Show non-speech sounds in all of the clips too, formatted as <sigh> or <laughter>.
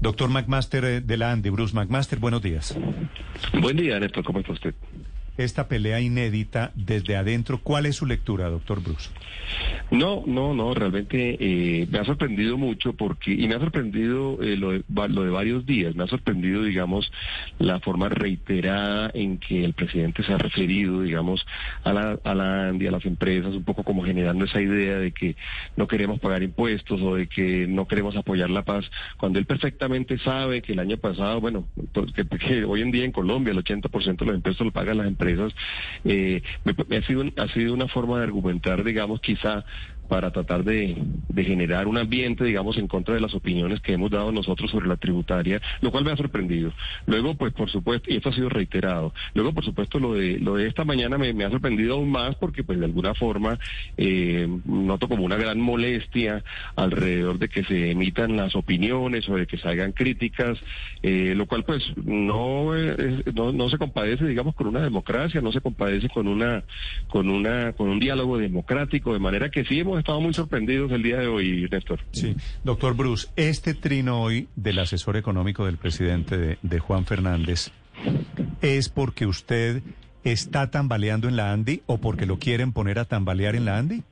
Doctor McMaster eh, de la ANDI, Bruce McMaster, buenos días. Buen día, Néstor, ¿cómo está usted? Esta pelea inédita desde adentro. ¿Cuál es su lectura, doctor Bruce? No, no, no, realmente eh, me ha sorprendido mucho porque, y me ha sorprendido eh, lo, de, lo, de, varios días, me ha sorprendido, digamos, la forma reiterada en que el presidente se ha referido, digamos, a la, a la ANDI, a las empresas, un poco como generando esa idea de que no queremos pagar impuestos o de que no queremos apoyar la paz, cuando él perfectamente sabe que el año pasado, bueno, pues, que, que hoy en día en Colombia el 80% de los impuestos lo pagan las empresas, eh, me, ha, sido, ha sido una forma de argumentar, digamos, quizá para tratar de, generar un ambiente, digamos, en contra de las opiniones que hemos dado nosotros sobre la tributaria, lo cual me ha sorprendido. Luego, pues, por supuesto, y esto ha sido reiterado. Luego, por supuesto, lo de lo de esta mañana me, ha sorprendido aún más porque, pues, de alguna forma eh, noto como una gran molestia alrededor de que se emitan las opiniones o de que se hagan críticas, eh, lo cual, pues, no, no, no se compadece, digamos, con una democracia, no se compadece con una con una con un diálogo democrático, de manera que sí hemos estado muy sorprendidos el día de hoy, Néstor. Sí, doctor Bruce, este trino hoy del asesor económico del presidente de, de Juan Fernández es porque usted está tambaleando en la ANDI o porque lo quieren poner a tambalear en la ANDI?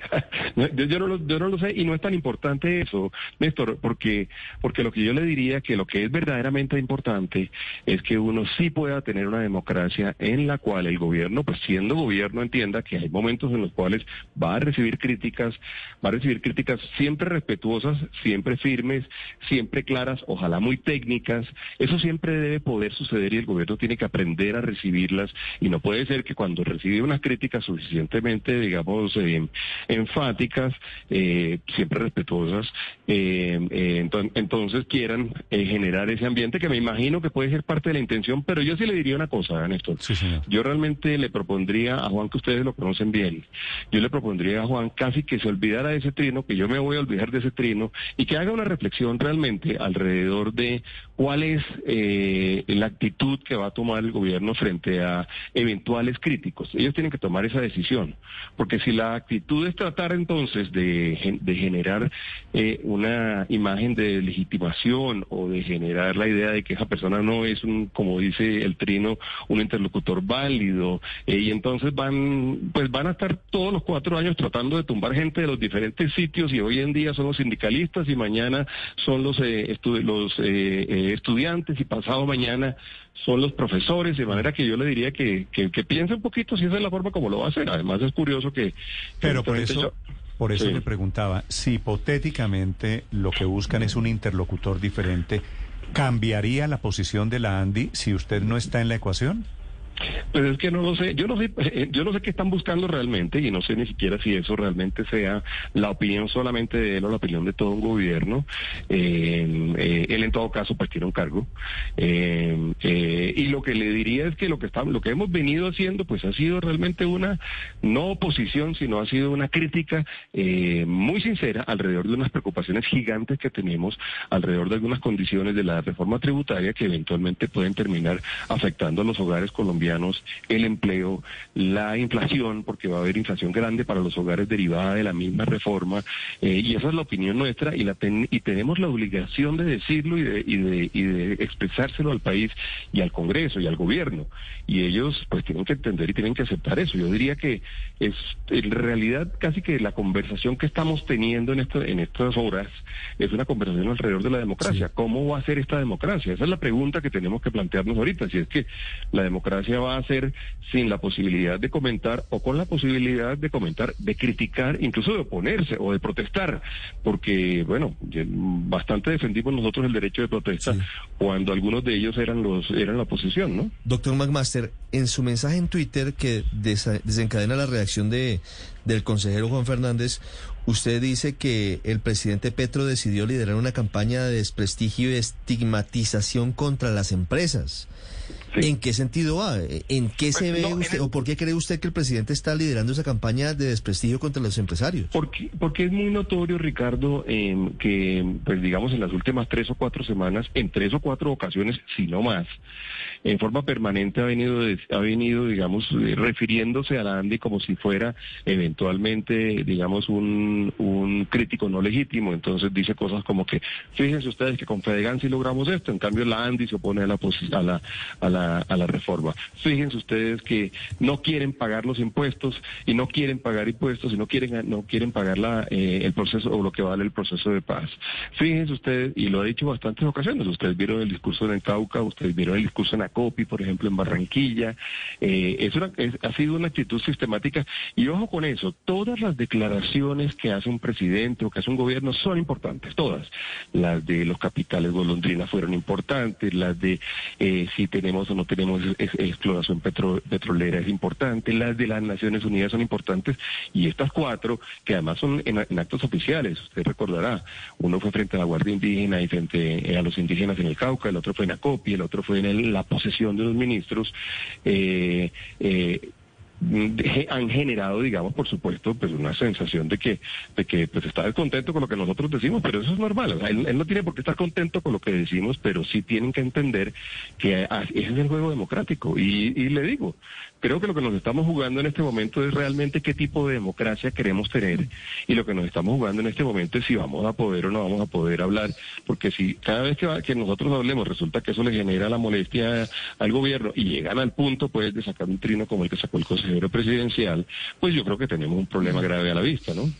<laughs> yo, no lo, sé y no es tan importante eso, Néstor, porque, porque lo que yo le diría que lo que es verdaderamente importante es que uno sí pueda tener una democracia en la cual el gobierno, pues siendo gobierno, entienda que hay momentos en los cuales va a recibir críticas, va a recibir críticas siempre respetuosas, siempre firmes, siempre claras, ojalá muy técnicas. Eso siempre debe poder suceder y el gobierno tiene que aprender a recibirlas y no puede ser que cuando recibe unas críticas suficientemente, digamos, eh, enfáticas, eh, siempre respetuosas, eh, eh, entonces quieran generar ese ambiente que me imagino que puede ser parte de la intención, pero yo sí le diría una cosa, Néstor. Yo realmente le propondría a Juan, que ustedes lo conocen bien, yo le propondría a Juan casi que se olvidara de ese trino, que yo me voy a olvidar de ese trino, y que haga una reflexión realmente alrededor de cuál es la actitud que va a tomar el gobierno frente a eventuales críticos. Ellos tienen que tomar esa decisión, porque si la actitud es tratar entonces de, de generar eh, una imagen de legitimación o de generar la idea de que esa persona no es un, como dice el trino, un interlocutor válido, eh, y entonces van, pues van a estar todos los cuatro años tratando de tumbar gente de los diferentes sitios y hoy en día son los sindicalistas y mañana son los, eh, los estudiantes y pasado mañana son los profesores, de manera que yo le diría que, que, piense un poquito si esa es la forma como lo va a hacer. Además es curioso que... Pero por eso, por eso le preguntaba, si hipotéticamente lo que buscan es un interlocutor diferente, ¿cambiaría la posición de la ANDI si usted no está en la ecuación? Pues es que no lo sé, yo no sé, eh, yo no sé qué están buscando realmente y no sé ni siquiera si eso realmente sea la opinión solamente de él o la opinión de todo un gobierno. Eh, eh, él en todo caso pues tiene un cargo y lo que le diría es que lo que estamos, lo que hemos venido haciendo pues ha sido realmente una no oposición sino ha sido una crítica muy sincera alrededor de unas preocupaciones gigantes que tenemos alrededor de algunas condiciones de la reforma tributaria que eventualmente pueden terminar afectando a los hogares colombianos el empleo, la inflación, porque va a haber inflación grande para los hogares derivada de la misma reforma, eh, y esa es la opinión nuestra y, la y tenemos la obligación de decirlo y de, y, de, y de expresárselo al país y al Congreso y al gobierno. Y ellos pues tienen que entender y tienen que aceptar eso. Yo diría que es en realidad casi que la conversación que estamos teniendo en, esto, en estas horas es una conversación alrededor de la democracia. ¿Cómo va a ser esta democracia? Esa es la pregunta que tenemos que plantearnos ahorita. Si es que la democracia va a ser sin la posibilidad de comentar o con la posibilidad de comentar, de criticar, incluso de oponerse o de protestar, porque, bueno, bastante defendimos nosotros el derecho de protesta cuando algunos de ellos eran los eran la oposición, ¿no? Doctor McMaster, en su mensaje en Twitter que desencadena la reacción de del consejero Juan Fernández, usted dice que el presidente Petro decidió liderar una campaña de desprestigio y estigmatización contra las empresas. ¿En qué sentido va? ¿En qué se Pues, ve no, en usted el- o por qué cree usted que el presidente está liderando esa campaña de desprestigio contra los empresarios? Porque, porque es muy notorio, Ricardo, em, que, pues digamos, en las últimas tres o cuatro semanas, en tres o cuatro ocasiones, si no más, en forma permanente ha venido, de- ha venido, digamos, eh, refiriéndose a la ANDI como si fuera eventualmente, digamos, un, un crítico no legítimo. Entonces dice cosas como que, fíjense ustedes que con Fedegan sí logramos esto, en cambio la ANDI se opone a la, a la, a la, a la reforma. Fíjense ustedes que no quieren pagar los impuestos y no quieren pagar impuestos y no quieren, no quieren pagar la, eh, el proceso o lo que vale el proceso de paz. Fíjense ustedes, y lo he dicho bastantes ocasiones, ustedes vieron el discurso en el Cauca, ustedes vieron el discurso en Acopi, por ejemplo, en Barranquilla. Eh, es una, ha sido una actitud sistemática y ojo con eso, todas las declaraciones que hace un presidente o que hace un gobierno son importantes, todas. Las de los capitales golondrinas fueron importantes, las de eh, si tenemos no tenemos ex- exploración petro- petrolera es importante, las de las Naciones Unidas son importantes y estas cuatro, que además son en, actos oficiales, usted recordará, uno fue frente a la Guardia Indígena y frente eh, a los indígenas en el Cauca, el otro fue en Acopi, el otro fue en la posesión de los ministros. eh, eh, han generado, digamos, por supuesto, pues una sensación de que, de que pues está descontento con lo que nosotros decimos, pero eso es normal. Él, él no tiene por qué estar contento con lo que decimos, pero sí tienen que entender que ah, ese es el juego democrático. Y, y le digo, creo que lo que nos estamos jugando en este momento es realmente qué tipo de democracia queremos tener. Y lo que nos estamos jugando en este momento es si vamos a poder o no vamos a poder hablar, porque si cada vez que, va- que nosotros hablemos resulta que eso le genera la molestia al gobierno y llegan al punto pues de sacar un trino como el que sacó el consejero presidencial, pues yo creo que tenemos un problema grave a la vista, ¿no?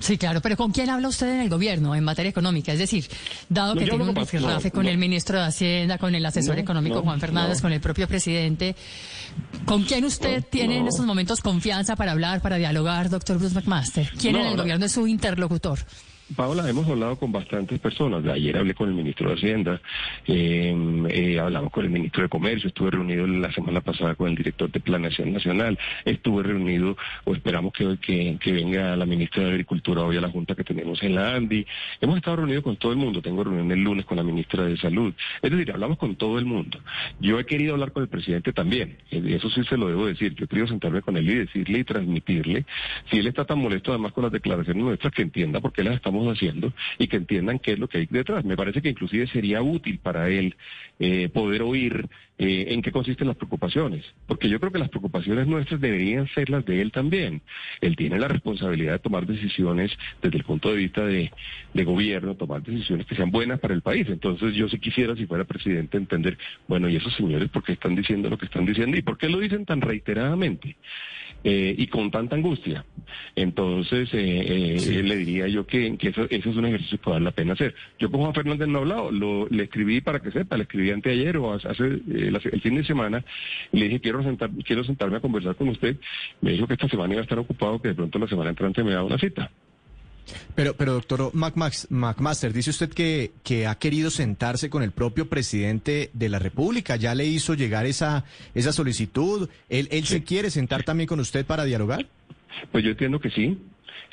Sí, claro, pero ¿con quién habla usted en el gobierno en materia económica? Es decir, dado No, que tiene un no, con no. el ministro de Hacienda, con el asesor económico Juan Fernández, con el propio presidente, ¿con quién usted tiene en estos momentos confianza para hablar, para dialogar, doctor Bruce McMaster? ¿Quién en el no. gobierno es su interlocutor? Paola, hemos hablado con bastantes personas. Ayer hablé con el ministro de Hacienda, eh, eh, hablamos con el ministro de Comercio, estuve reunido la semana pasada con el director de Planeación Nacional, estuve reunido, o esperamos que, que, que venga la ministra de Agricultura hoy a la junta que tenemos en la ANDI. Hemos estado reunidos con todo el mundo, tengo reunión el lunes con la ministra de Salud. Es decir, hablamos con todo el mundo. Yo he querido hablar con el presidente también, eh, eso sí se lo debo decir. Yo he querido sentarme con él y decirle y transmitirle, si él está tan molesto además con las declaraciones nuestras, que entienda por qué las estamos haciendo y que entiendan qué es lo que hay detrás. Me parece que inclusive sería útil para él eh, poder oír eh, en qué consisten las preocupaciones, porque yo creo que las preocupaciones nuestras deberían ser las de él también. Él tiene la responsabilidad de tomar decisiones desde el punto de vista de, de gobierno, tomar decisiones que sean buenas para el país. Entonces yo sí quisiera, si fuera presidente, entender, bueno, ¿y esos señores por qué están diciendo lo que están diciendo? ¿Y por qué lo dicen tan reiteradamente? Eh, y con tanta angustia. Entonces, eh, eh, le diría yo que, que eso, eso es un ejercicio que vale la pena hacer. Yo con Juan Fernández no he hablado, lo, le escribí para que sepa, le escribí anteayer o hace eh, la- el fin de semana, y le dije, quiero, sentar, quiero sentarme a conversar con usted. Me dijo que esta semana iba a estar ocupado, que de pronto la semana entrante me da una cita. Pero, pero doctor McMax- McMaster, dice usted que, que ha querido sentarse con el propio presidente de la República. ¿Ya le hizo llegar esa, esa solicitud? ¿Él, él se quiere sentar también con usted para dialogar? Pues yo entiendo que sí.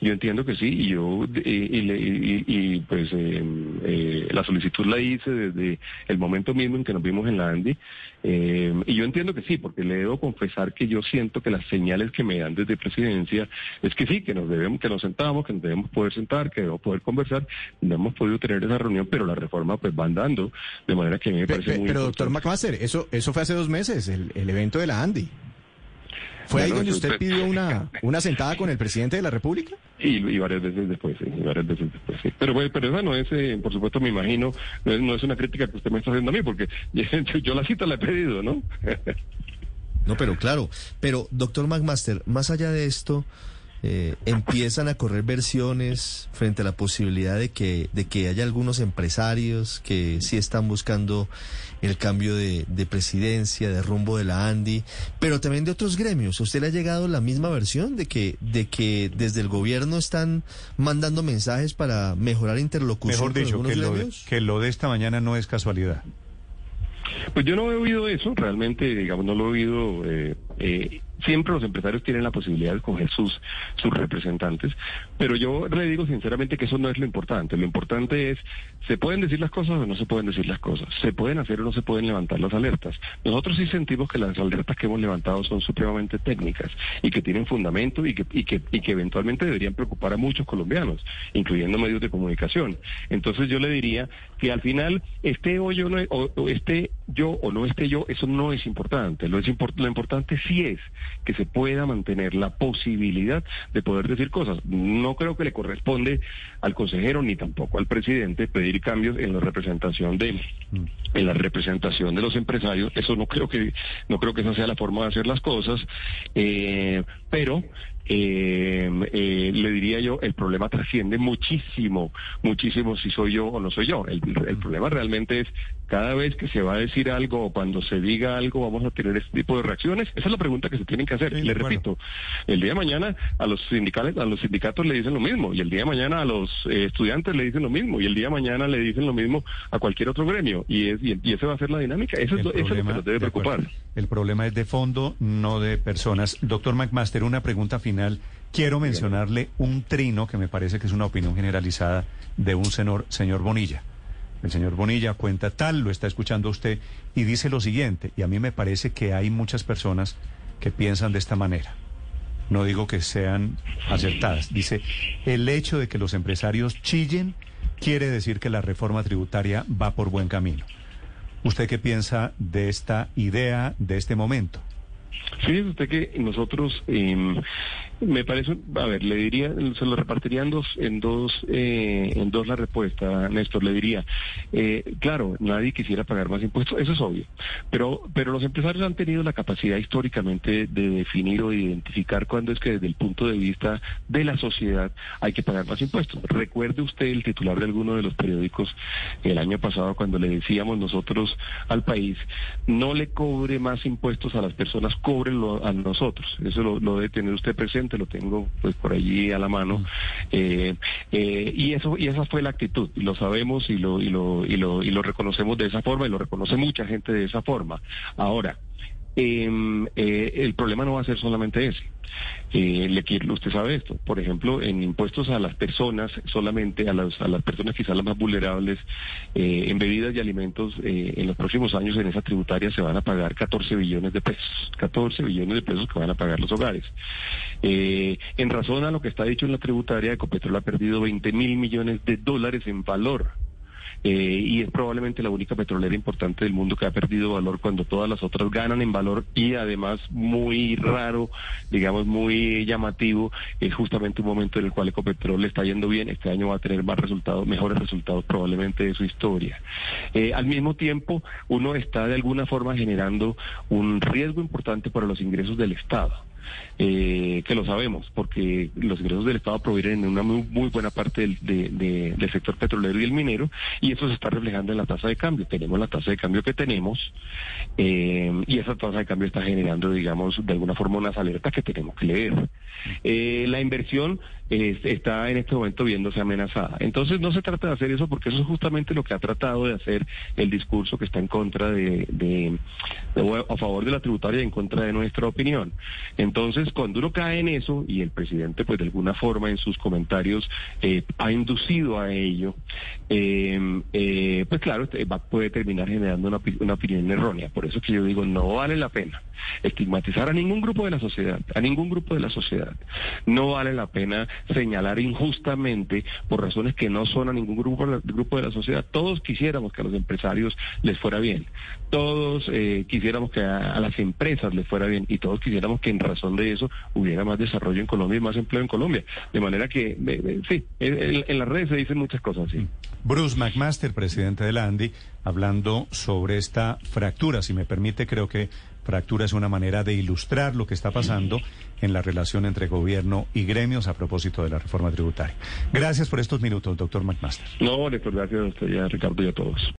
Yo entiendo que sí, y yo, y, y- y, pues eh, eh, la solicitud la hice desde el momento mismo en que nos vimos en la Andy, eh, y yo entiendo que sí, porque le debo confesar que yo siento que las señales que me dan desde presidencia es que sí, que nos debemos, que nos sentamos, que nos debemos poder sentar, que debemos poder conversar, no hemos podido tener esa reunión, pero la reforma pues va andando, de manera que a mí me parece pe- muy pero doctor. McMaster, eso, eso fue hace dos meses, el, el evento de la Andy. ¿Fue ahí donde usted pidió una, una sentada con el presidente de la República? Y, y varias veces después, sí, y varias veces después, sí. Pero, bueno, pero esa no es, eh, por supuesto, me imagino, no es, no es una crítica que usted me está haciendo a mí, porque yo, <laughs> yo la cita la he pedido, ¿no? No, pero claro. Pero, doctor McMaster, más allá de esto, eh, empiezan a correr versiones frente a la posibilidad de que, de que haya algunos empresarios que sí están buscando el cambio de, de presidencia, de rumbo de la Andy, pero también de otros gremios. ¿A usted le ha llegado la misma versión de que, de que desde el gobierno están mandando mensajes para mejorar interlocución Mejor con dicho, algunos que lo, de, gremios? que lo de esta mañana no es casualidad. Pues yo no he oído eso, realmente, digamos, no lo he oído. eh, eh, siempre los empresarios tienen la posibilidad de escoger sus, sus representantes, pero yo le digo sinceramente que eso no es lo importante. Lo importante es, ¿se pueden decir las cosas o no se pueden decir las cosas? ¿Se pueden hacer o no se pueden levantar las alertas? Nosotros sí sentimos que las alertas que hemos levantado son supremamente técnicas y que tienen fundamento y que, y que, y que eventualmente deberían preocupar a muchos colombianos, incluyendo medios de comunicación. Entonces yo le diría que al final esté o yo no, o, esté yo o no esté yo, eso no es importante. Lo, es lo importante sí es que se pueda mantener la posibilidad de poder decir cosas. No creo que le corresponde al consejero ni tampoco al presidente pedir cambios en la representación de en la representación de los empresarios. Eso no creo que no creo que esa sea la forma de hacer las cosas, eh, pero eh, eh, le diría yo, el problema trasciende muchísimo, muchísimo si soy yo o no soy yo. El, el, problema realmente es cada vez que se va a decir algo o cuando se diga algo vamos a tener este tipo de reacciones. Esa es la pregunta que se tienen que hacer. Sí, le bueno. repito, el día de mañana a los sindicales, a los sindicatos le dicen lo mismo y el día de mañana a los eh, estudiantes le dicen lo mismo y el día de mañana le dicen lo mismo a cualquier otro gremio y es y, y esa va a ser la dinámica. Eso, es lo, eso es lo que problema- nos debe de acuerdo. El problema es de fondo, no de personas. Doctor McMaster, una pregunta final. Quiero mencionarle un trino que me parece que es una opinión generalizada de un señor, señor Bonilla. El señor Bonilla cuenta tal, lo está escuchando usted y dice lo siguiente, y a mí me parece que hay muchas personas que piensan de esta manera. No digo que sean acertadas. Dice, el hecho de que los empresarios chillen quiere decir que la reforma tributaria va por buen camino. ¿Usted qué piensa de esta idea, de este momento? Fíjese usted que nosotros, eh, me parece, a ver, le diría, se lo repartiría en dos, en dos, eh, en dos la respuesta, Néstor, le diría, eh, claro, nadie quisiera pagar más impuestos, eso es obvio, pero, pero los empresarios han tenido la capacidad históricamente de definir o de identificar cuándo es que desde el punto de vista de la sociedad hay que pagar más impuestos. Recuerde usted el titular de alguno de los periódicos el año pasado cuando le decíamos nosotros al país, no le cobre más impuestos a las personas, cóbrenlo a nosotros. Eso lo, lo debe tener usted presente, lo tengo pues por allí a la mano. Eh, eh, y eso y esa fue la actitud, y lo sabemos y lo, y, lo, y, lo, y lo reconocemos de esa forma y lo reconoce mucha gente de esa forma. Ahora, eh, eh, el problema no va a ser solamente ese. Eh, usted sabe esto. Por ejemplo, en impuestos a las personas, solamente a las, a las personas quizás las más vulnerables, eh, en bebidas y alimentos, eh, en los próximos años en esa tributaria se van a pagar 14 billones de pesos. 14 billones de pesos que van a pagar los hogares. Eh, en razón a lo que está dicho en la tributaria, Ecopetrol ha perdido 20 mil millones de dólares en valor. Eh, y es probablemente la única petrolera importante del mundo que ha perdido valor cuando todas las otras ganan en valor y además muy raro, digamos muy llamativo, es justamente un momento en el cual Ecopetrol le está yendo bien, este año va a tener más resultados, mejores resultados probablemente de su historia. Eh, al mismo tiempo, uno está de alguna forma generando un riesgo importante para los ingresos del Estado eh, que lo sabemos, porque los ingresos del Estado provienen en una muy, muy buena parte del, de- de- del sector petrolero y el minero, y eso se está reflejando en la tasa de cambio. Tenemos la tasa de cambio que tenemos, eh, y esa tasa de cambio está generando, digamos, de alguna forma unas alertas que tenemos que leer. Eh, la inversión está en este momento viéndose amenazada. Entonces no se trata de hacer eso porque eso es justamente lo que ha tratado de hacer el discurso que está en contra de, de- de- a favor de la tributaria y en contra de nuestra opinión. Entonces cuando uno cae en eso y el presidente pues de alguna forma en sus comentarios eh, ha inducido a ello, eh, eh, pues claro, este, va- puede terminar generando una, una opinión errónea. Por eso que yo digo, no vale la pena estigmatizar a ningún grupo de la sociedad, a ningún grupo de la sociedad. No vale la pena señalar injustamente por razones que no son a ningún grupo, grupo de la sociedad. Todos quisiéramos que a los empresarios les fuera bien, todos quisiéramos que a, a las empresas les fuera bien y todos quisiéramos que en razón de eso hubiera más desarrollo en Colombia y más empleo en Colombia. De manera que, eh, eh, sí, en, en- las redes se dicen muchas cosas, sí. Bruce McMaster, presidente de la ANDI, hablando sobre esta fractura. Si me permite, creo que fractura es una manera de ilustrar lo que está pasando en la relación entre gobierno y gremios a propósito de la reforma tributaria. Gracias por estos minutos, doctor McMaster. No, Néstor, gracias a usted y a Ricardo y a todos.